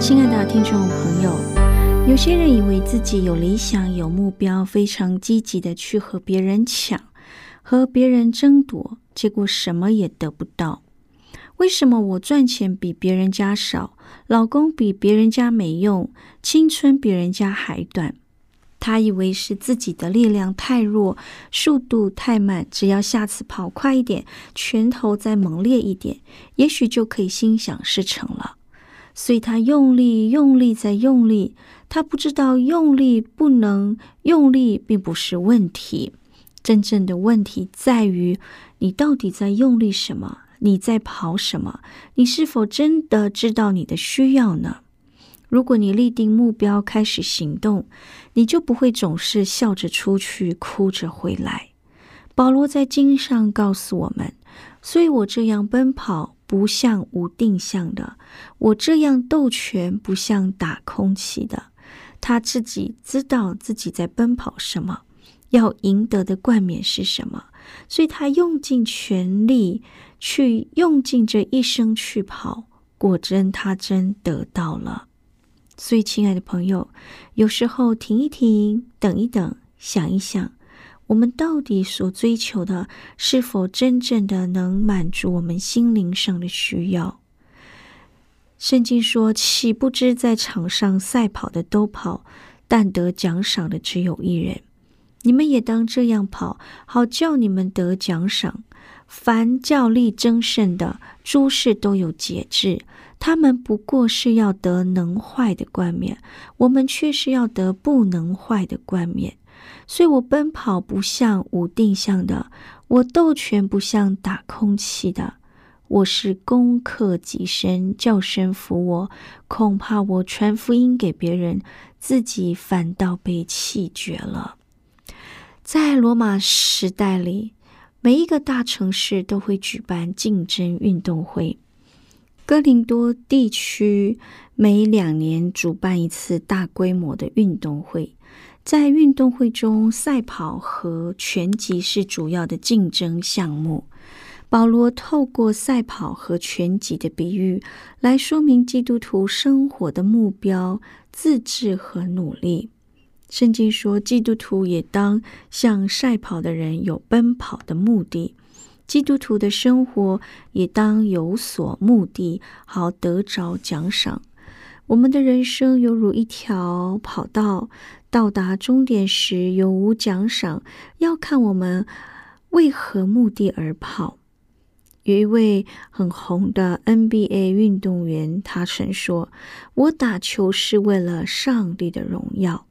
亲爱的听众朋友，有些人以为自己有理想、有目标，非常积极的去和别人抢、和别人争夺，结果什么也得不到。为什么我赚钱比别人家少，老公比别人家没用，青春比人家还短？他以为是自己的力量太弱，速度太慢，只要下次跑快一点，拳头再猛烈一点，也许就可以心想事成了。所以他用力、用力再用力，他不知道用力不能用力，并不是问题。真正的问题在于你到底在用力什么？你在跑什么？你是否真的知道你的需要呢？如果你立定目标，开始行动，你就不会总是笑着出去，哭着回来。保罗在经上告诉我们：，所以我这样奔跑。不像无定向的，我这样斗拳不像打空气的。他自己知道自己在奔跑什么，要赢得的冠冕是什么，所以他用尽全力去用尽这一生去跑。果真，他真得到了。所以，亲爱的朋友，有时候停一停，等一等，想一想。我们到底所追求的，是否真正的能满足我们心灵上的需要？圣经说：“岂不知在场上赛跑的都跑，但得奖赏的只有一人。你们也当这样跑，好叫你们得奖赏。凡教力争胜的诸事都有节制，他们不过是要得能坏的冠冕，我们却是要得不能坏的冠冕。”所以我奔跑不像无定向的，我斗拳不像打空气的，我是攻克己身，叫声服我。恐怕我传福音给别人，自己反倒被气绝了。在罗马时代里，每一个大城市都会举办竞争运动会。哥林多地区每两年主办一次大规模的运动会。在运动会中，赛跑和拳击是主要的竞争项目。保罗透过赛跑和拳击的比喻，来说明基督徒生活的目标、自制和努力。圣经说，基督徒也当像赛跑的人有奔跑的目的；基督徒的生活也当有所目的，好得着奖赏。我们的人生犹如一条跑道。到达终点时有无奖赏，要看我们为何目的而跑。有一位很红的 NBA 运动员，他曾说：“我打球是为了上帝的荣耀。”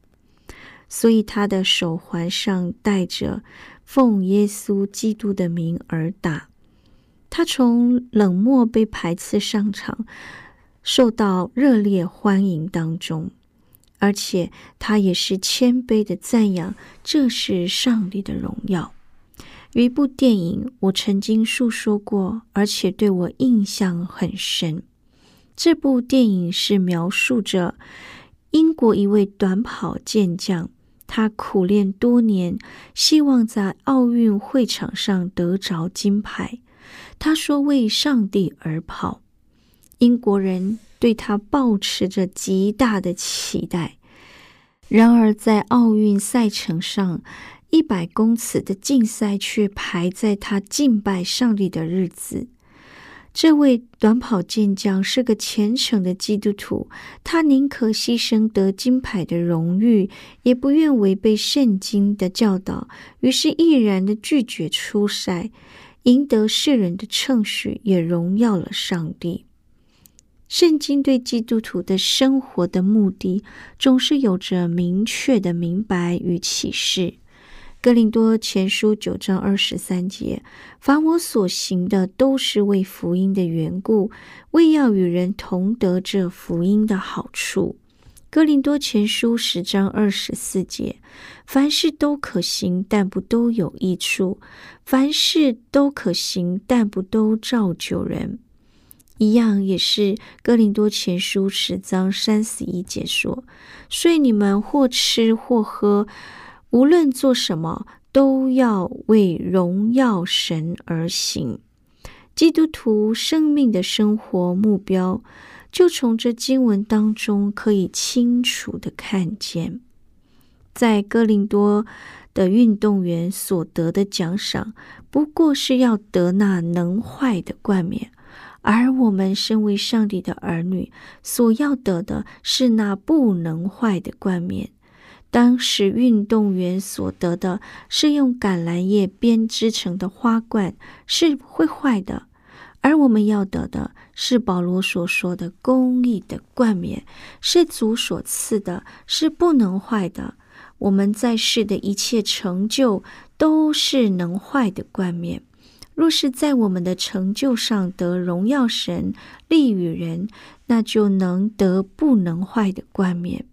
所以他的手环上带着奉耶稣基督的名而打。他从冷漠被排斥上场，受到热烈欢迎当中。而且他也是谦卑的赞扬，这是上帝的荣耀。有一部电影，我曾经述说过，而且对我印象很深。这部电影是描述着英国一位短跑健将，他苦练多年，希望在奥运会场上得着金牌。他说：“为上帝而跑。”英国人。对他抱持着极大的期待，然而在奥运赛程上，一百公尺的竞赛却排在他敬拜上帝的日子。这位短跑健将是个虔诚的基督徒，他宁可牺牲得金牌的荣誉，也不愿违背圣经的教导，于是毅然的拒绝出赛，赢得世人的称许，也荣耀了上帝。圣经对基督徒的生活的目的，总是有着明确的明白与启示。哥林多前书九章二十三节：凡我所行的，都是为福音的缘故，为要与人同得这福音的好处。哥林多前书十章二十四节：凡事都可行，但不都有益处；凡事都可行，但不都造就人。一样也是哥林多前书十章三十一节说：所以你们或吃或喝。无论做什么，都要为荣耀神而行。基督徒生命的生活目标，就从这经文当中可以清楚的看见。在哥林多的运动员所得的奖赏，不过是要得那能坏的冠冕；而我们身为上帝的儿女，所要得的是那不能坏的冠冕。当时运动员所得的是用橄榄叶编织成的花冠，是会坏的；而我们要得的是保罗所说的公义的冠冕，是主所赐的，是不能坏的。我们在世的一切成就都是能坏的冠冕。若是在我们的成就上得荣耀神、利与人，那就能得不能坏的冠冕。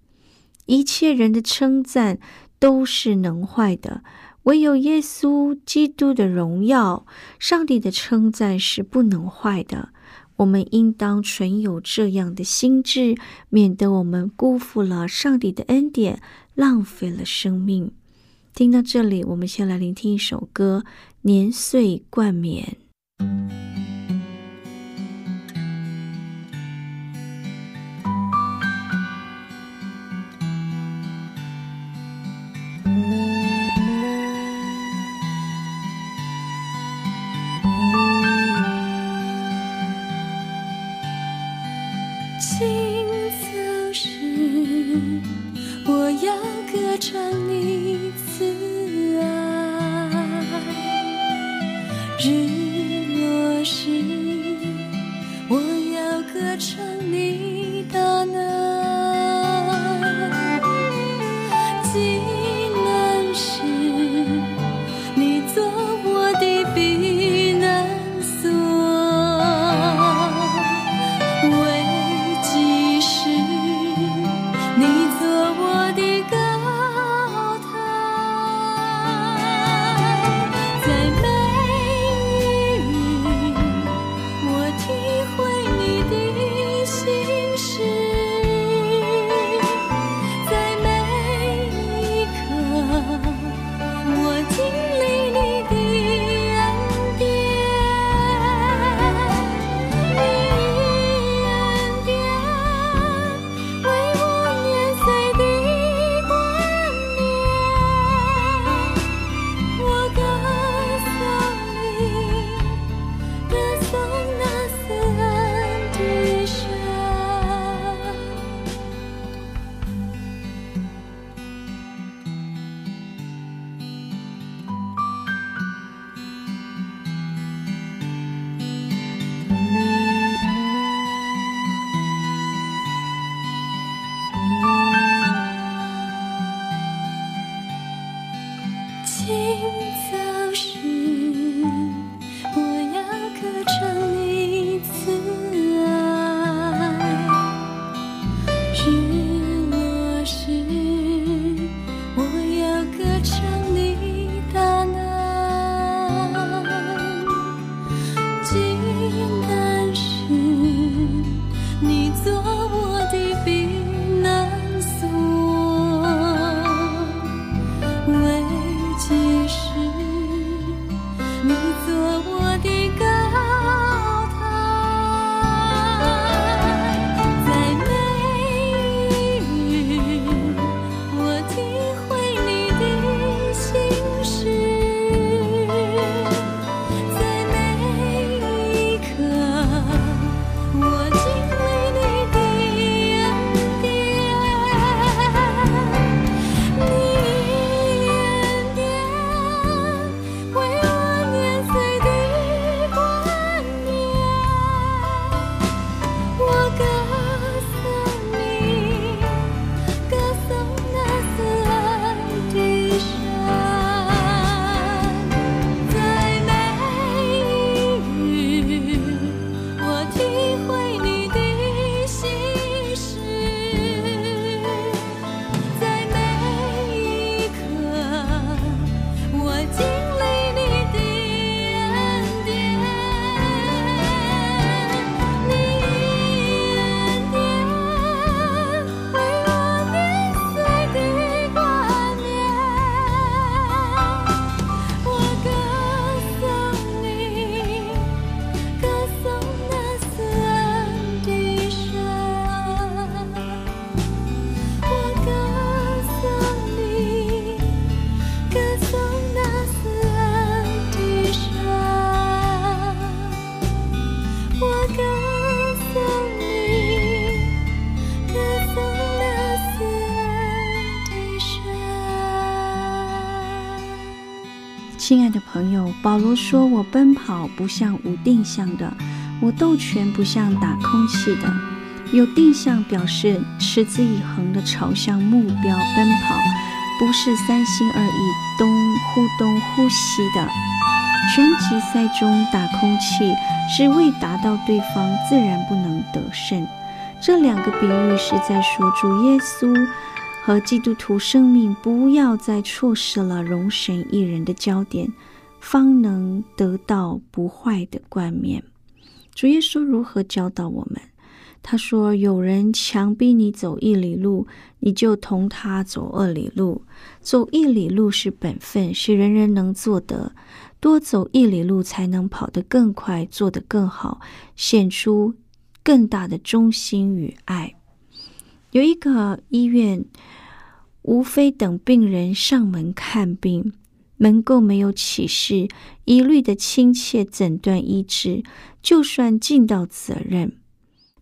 一切人的称赞都是能坏的，唯有耶稣基督的荣耀、上帝的称赞是不能坏的。我们应当存有这样的心智，免得我们辜负了上帝的恩典，浪费了生命。听到这里，我们先来聆听一首歌《年岁冠冕》。亲爱的朋友，保罗说：“我奔跑不像无定向的，我斗拳不像打空气的。有定向表示持之以恒的朝向目标奔跑，不是三心二意东忽东忽西的。拳击赛中打空气是为达到对方，自然不能得胜。这两个比喻是在说主耶稣。”和基督徒生命不要再错失了容神一人的焦点，方能得到不坏的冠冕。主耶稣如何教导我们？他说：“有人强逼你走一里路，你就同他走二里路。走一里路是本分，是人人能做的；多走一里路，才能跑得更快，做得更好，显出更大的忠心与爱。”有一个医院。无非等病人上门看病，门够没有启示，一律的亲切诊断医治，就算尽到责任。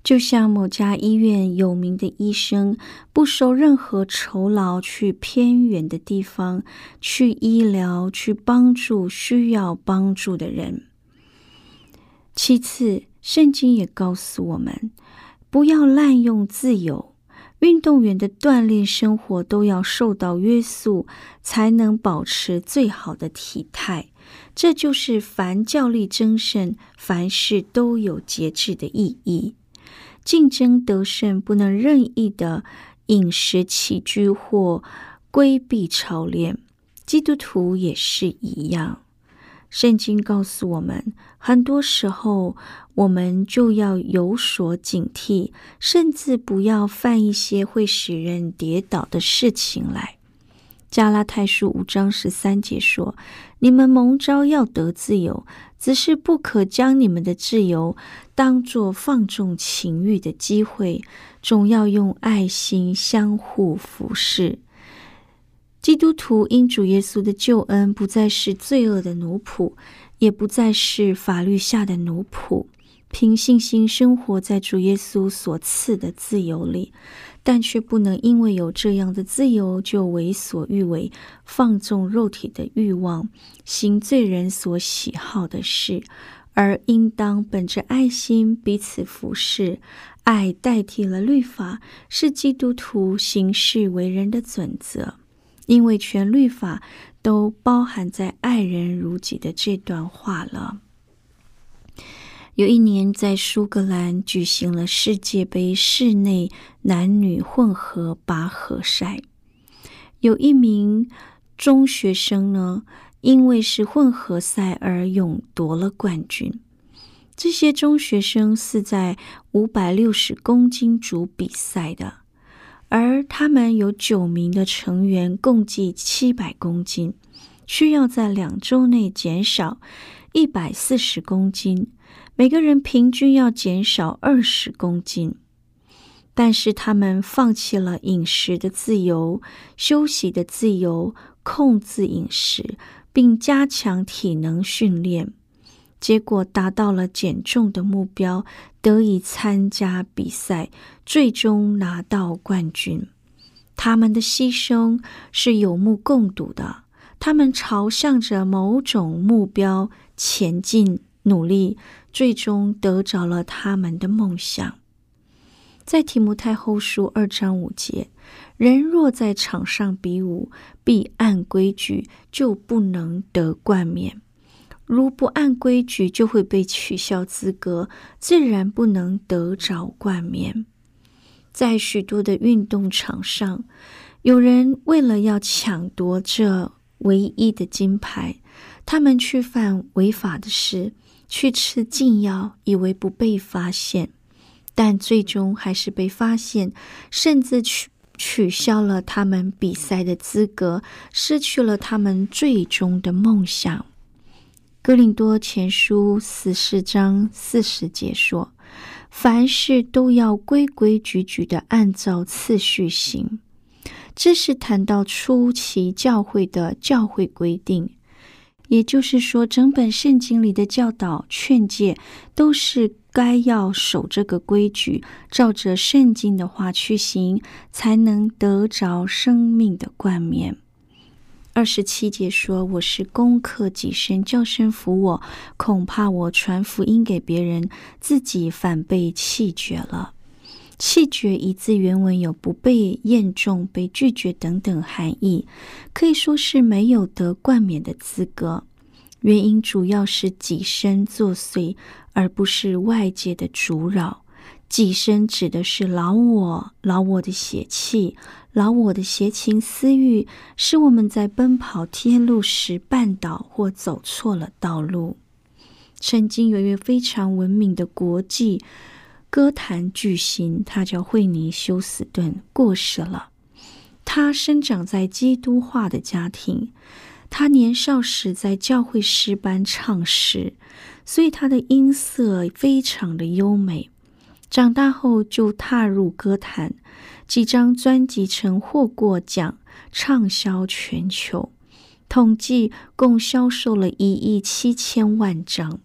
就像某家医院有名的医生，不收任何酬劳，去偏远的地方去医疗，去帮助需要帮助的人。其次，圣经也告诉我们，不要滥用自由。运动员的锻炼生活都要受到约束，才能保持最好的体态。这就是凡教力争胜，凡事都有节制的意义。竞争得胜，不能任意的饮食起居或规避操练。基督徒也是一样。圣经告诉我们，很多时候我们就要有所警惕，甚至不要犯一些会使人跌倒的事情来。加拉太书五章十三节说：“你们蒙召要得自由，只是不可将你们的自由当作放纵情欲的机会，总要用爱心相互服侍。”基督徒因主耶稣的救恩，不再是罪恶的奴仆，也不再是法律下的奴仆，凭信心生活在主耶稣所赐的自由里，但却不能因为有这样的自由就为所欲为，放纵肉体的欲望，行罪人所喜好的事，而应当本着爱心彼此服侍，爱代替了律法，是基督徒行事为人的准则。因为全律法都包含在“爱人如己”的这段话了。有一年，在苏格兰举行了世界杯室内男女混合拔河赛，有一名中学生呢，因为是混合赛而勇夺了冠军。这些中学生是在五百六十公斤组比赛的。而他们有九名的成员，共计七百公斤，需要在两周内减少一百四十公斤，每个人平均要减少二十公斤。但是他们放弃了饮食的自由、休息的自由，控制饮食，并加强体能训练。结果达到了减重的目标，得以参加比赛，最终拿到冠军。他们的牺牲是有目共睹的，他们朝向着某种目标前进，努力，最终得着了他们的梦想。在提摩太后书二章五节，人若在场上比武，必按规矩，就不能得冠冕。如不按规矩，就会被取消资格，自然不能得着冠冕。在许多的运动场上，有人为了要抢夺这唯一的金牌，他们去犯违法的事，去吃禁药，以为不被发现，但最终还是被发现，甚至取取消了他们比赛的资格，失去了他们最终的梦想。哥林多前书十四章四十节说：“凡事都要规规矩矩的按照次序行。”这是谈到初期教会的教会规定，也就是说，整本圣经里的教导劝诫都是该要守这个规矩，照着圣经的话去行，才能得着生命的冠冕。二十七节说：“我是攻克己身，叫声服我，恐怕我传福音给别人，自己反被弃绝了。”弃绝一字原文有不被验中、被拒绝等等含义，可以说是没有得冠冕的资格。原因主要是己身作祟，而不是外界的阻扰。己身指的是老我、老我的血气。老我的邪情私欲，使我们在奔跑天路时绊倒或走错了道路。曾经有一位非常文明的国际歌坛巨星，他叫惠尼休斯顿，过世了。他生长在基督化的家庭，他年少时在教会诗班唱诗，所以他的音色非常的优美。长大后就踏入歌坛。几张专辑曾获过奖，畅销全球，统计共销售了一亿七千万张。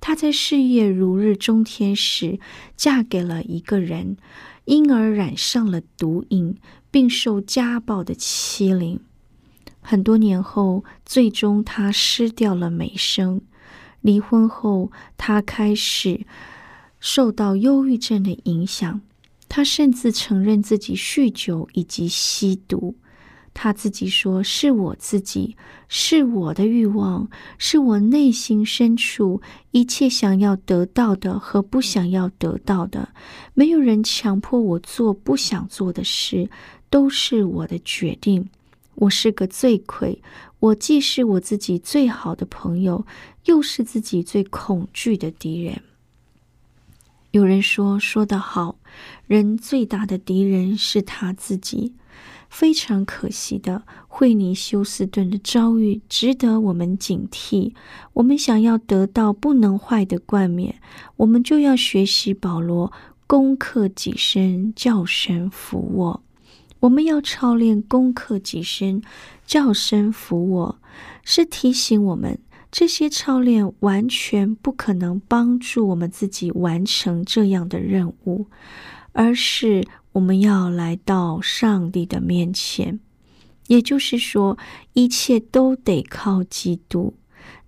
她在事业如日中天时，嫁给了一个人，因而染上了毒瘾，并受家暴的欺凌。很多年后，最终她失掉了美声。离婚后，她开始受到忧郁症的影响。他甚至承认自己酗酒以及吸毒。他自己说：“是我自己，是我的欲望，是我内心深处一切想要得到的和不想要得到的。没有人强迫我做不想做的事，都是我的决定。我是个罪魁，我既是我自己最好的朋友，又是自己最恐惧的敌人。”有人说：“说得好。”人最大的敌人是他自己。非常可惜的，惠尼休斯顿的遭遇值得我们警惕。我们想要得到不能坏的冠冕，我们就要学习保罗，攻克己身，叫声服我。我们要操练攻克己身，叫声服我，是提醒我们，这些操练完全不可能帮助我们自己完成这样的任务。而是我们要来到上帝的面前，也就是说，一切都得靠基督。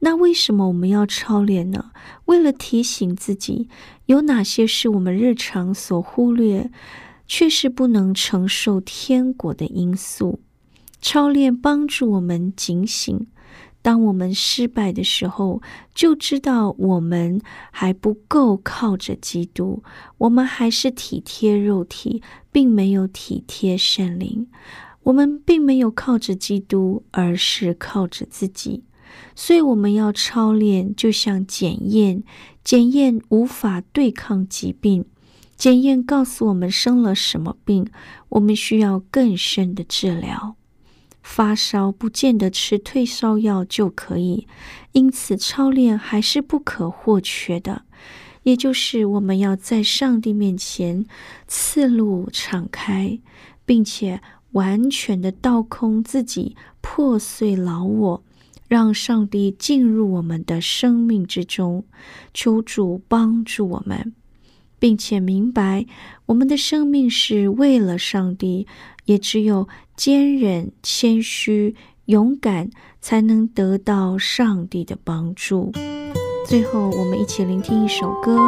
那为什么我们要操练呢？为了提醒自己，有哪些是我们日常所忽略，却是不能承受天国的因素。操练帮助我们警醒。当我们失败的时候，就知道我们还不够靠着基督，我们还是体贴肉体，并没有体贴圣灵。我们并没有靠着基督，而是靠着自己。所以我们要操练，就像检验，检验无法对抗疾病，检验告诉我们生了什么病，我们需要更深的治疗。发烧不见得吃退烧药就可以，因此操练还是不可或缺的。也就是我们要在上帝面前刺路敞开，并且完全的倒空自己，破碎老我，让上帝进入我们的生命之中。求主帮助我们，并且明白我们的生命是为了上帝。也只有坚忍、谦虚、勇敢，才能得到上帝的帮助。最后，我们一起聆听一首歌：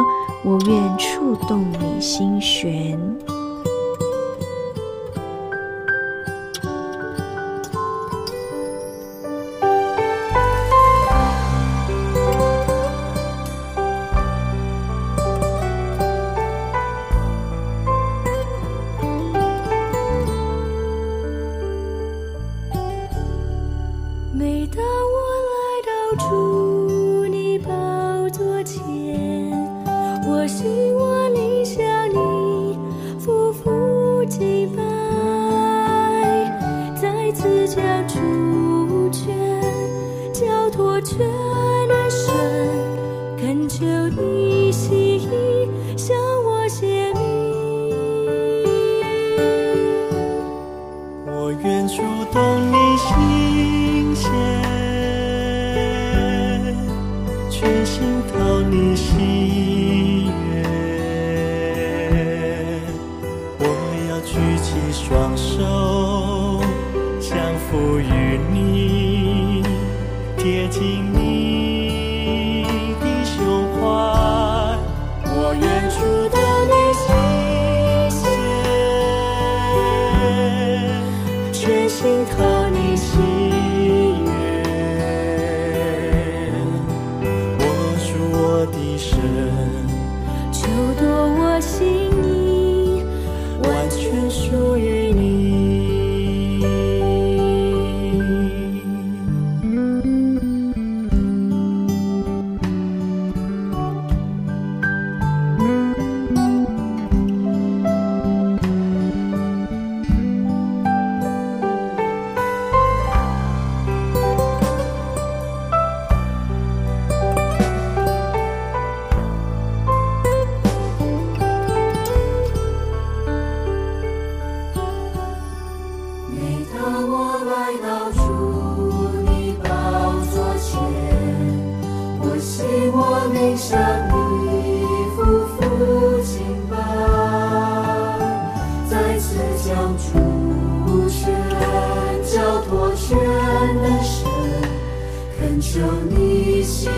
我愿触动你心弦。心疼。求你心意，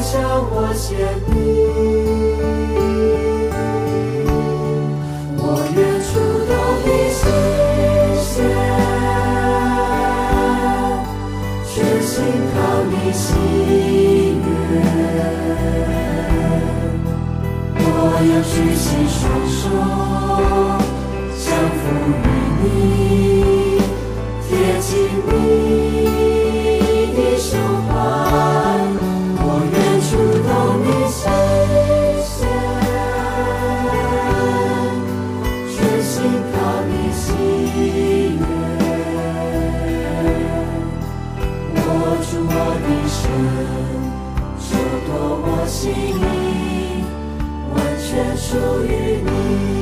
向我献密，我愿触动你心弦，全心靠你喜悦。我要举起双手。救主，我的神，主，夺我性命，完全属于你。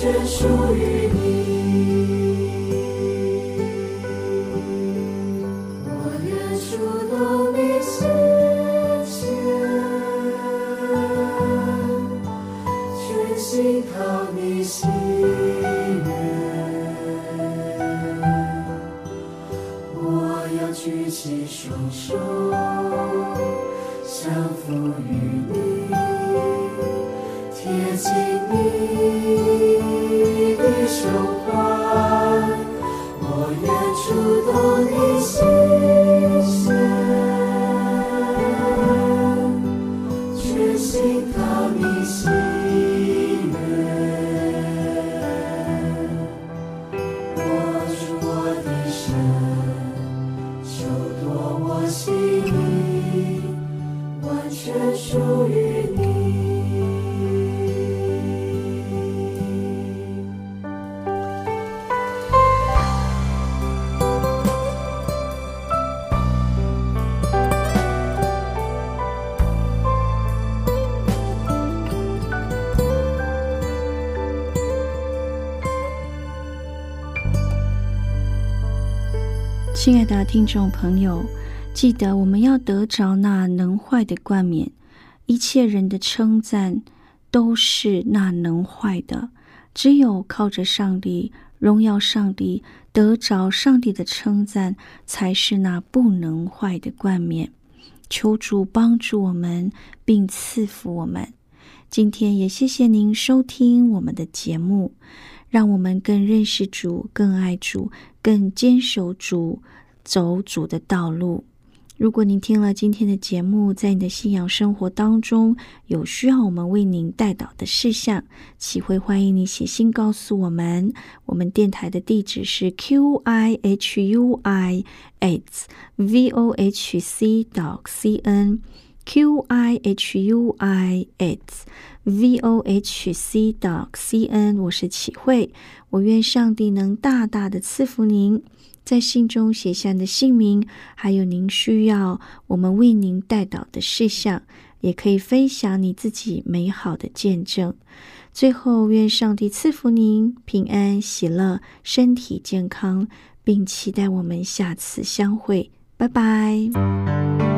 全属于你。全属于你。亲爱的听众朋友。记得我们要得着那能坏的冠冕。一切人的称赞都是那能坏的，只有靠着上帝荣耀上帝，得着上帝的称赞，才是那不能坏的冠冕。求主帮助我们，并赐福我们。今天也谢谢您收听我们的节目，让我们更认识主，更爱主，更坚守主。走主的道路。如果您听了今天的节目，在你的信仰生活当中有需要我们为您带导的事项，启会欢迎你写信告诉我们。我们电台的地址是 q i h u i h v o h c dot c n q i h u i h v o h c dot c n。我是启慧，我愿上帝能大大的赐福您。在信中写下的姓名，还有您需要我们为您带导的事项，也可以分享你自己美好的见证。最后，愿上帝赐福您平安喜乐、身体健康，并期待我们下次相会。拜拜。